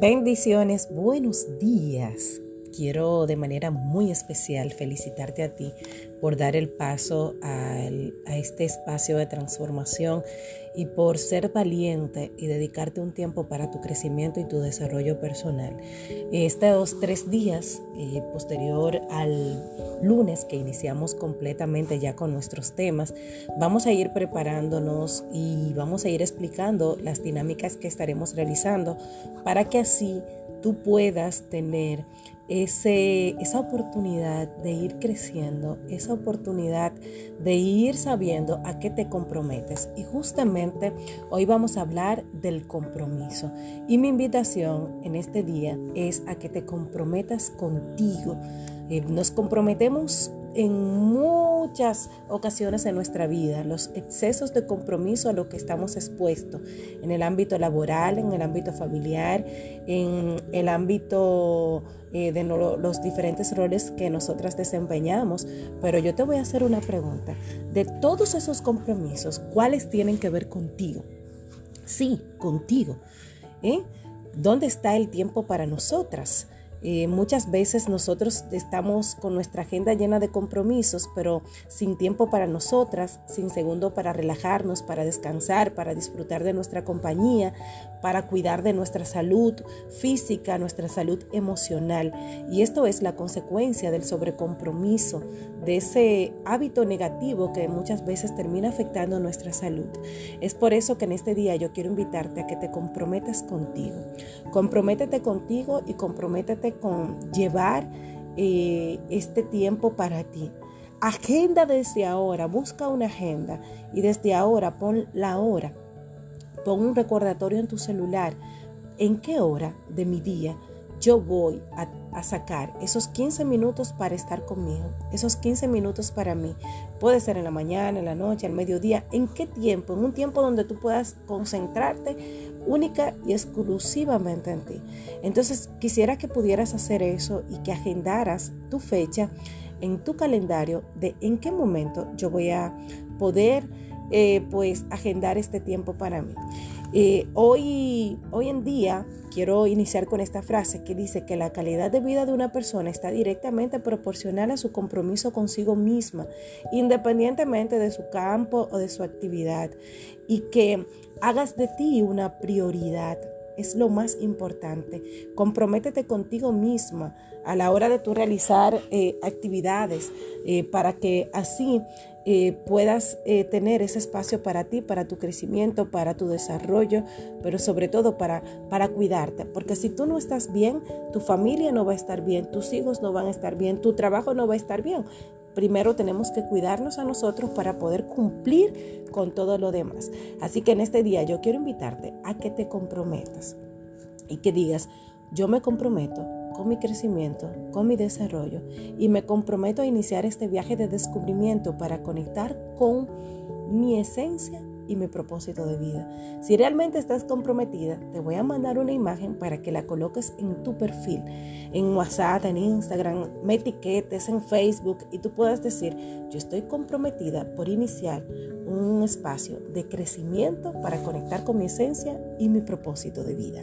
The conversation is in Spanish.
Bendiciones, buenos días. Quiero de manera muy especial felicitarte a ti por dar el paso a, este espacio de transformación y por ser valiente y dedicarte un tiempo para tu crecimiento y tu desarrollo personal. Estos tres días, eh, posterior al lunes que iniciamos completamente ya con nuestros temas, vamos a ir preparándonos y vamos a ir explicando las dinámicas que estaremos realizando para que así tú puedas tener ese, esa oportunidad de ir creciendo, esa oportunidad de ir sabiendo a qué te comprometes. Y justamente hoy vamos a hablar del compromiso. Y mi invitación en este día es a que te comprometas contigo. Eh, nos comprometemos en muchas ocasiones en nuestra vida, los excesos de compromiso a lo que estamos expuestos en el ámbito laboral, en el ámbito familiar, en el ámbito eh, de los diferentes roles que nosotras desempeñamos. Pero yo te voy a hacer una pregunta. De todos esos compromisos, ¿cuáles tienen que ver contigo? Sí, contigo. ¿Eh? ¿Dónde está el tiempo para nosotras? Eh, muchas veces nosotros estamos con nuestra agenda llena de compromisos, pero sin tiempo para nosotras, sin segundo para relajarnos, para descansar, para disfrutar de nuestra compañía, para cuidar de nuestra salud física, nuestra salud emocional. Y esto es la consecuencia del sobrecompromiso, de ese hábito negativo que muchas veces termina afectando nuestra salud. Es por eso que en este día yo quiero invitarte a que te comprometas contigo. Comprométete contigo y comprométete con llevar eh, este tiempo para ti. Agenda desde ahora, busca una agenda y desde ahora pon la hora. Pon un recordatorio en tu celular. ¿En qué hora de mi día yo voy a, sacar esos 15 minutos para estar conmigo, esos 15 minutos para mí. Puede ser en la mañana, en la noche, al mediodía, en qué tiempo, en un tiempo donde tú puedas concentrarte única y exclusivamente en ti. Entonces quisiera que pudieras hacer eso y que agendaras tu fecha en tu calendario de en qué momento yo voy a poder eh, pues agendar este tiempo para mí. Eh, hoy, hoy en día quiero iniciar con esta frase que dice que la calidad de vida de una persona está directamente proporcional a su compromiso consigo misma, independientemente de su campo o de su actividad, y que hagas de ti una prioridad es lo más importante. Comprométete contigo misma a la hora de tu realizar eh, actividades eh, para que así eh, puedas tener ese espacio para ti, para tu crecimiento, para tu desarrollo, pero sobre todo para, para cuidarte. Porque si tú no estás bien, tu familia no va a estar bien, tus hijos no van a estar bien, tu trabajo no va a estar bien primero tenemos que cuidarnos a nosotros para poder cumplir con todo lo demás. Así que en este día yo quiero invitarte a que te comprometas y que digas, yo me comprometo con mi crecimiento, con mi desarrollo y me comprometo a iniciar este viaje de descubrimiento para conectar con mi esencia y mi propósito de vida. Si realmente estás comprometida, te voy a mandar una imagen para que la coloques en tu perfil, en WhatsApp, en Instagram, me etiquetes en Facebook y tú puedas decir, yo estoy comprometida por iniciar un espacio de crecimiento para conectar con mi esencia y mi propósito de vida.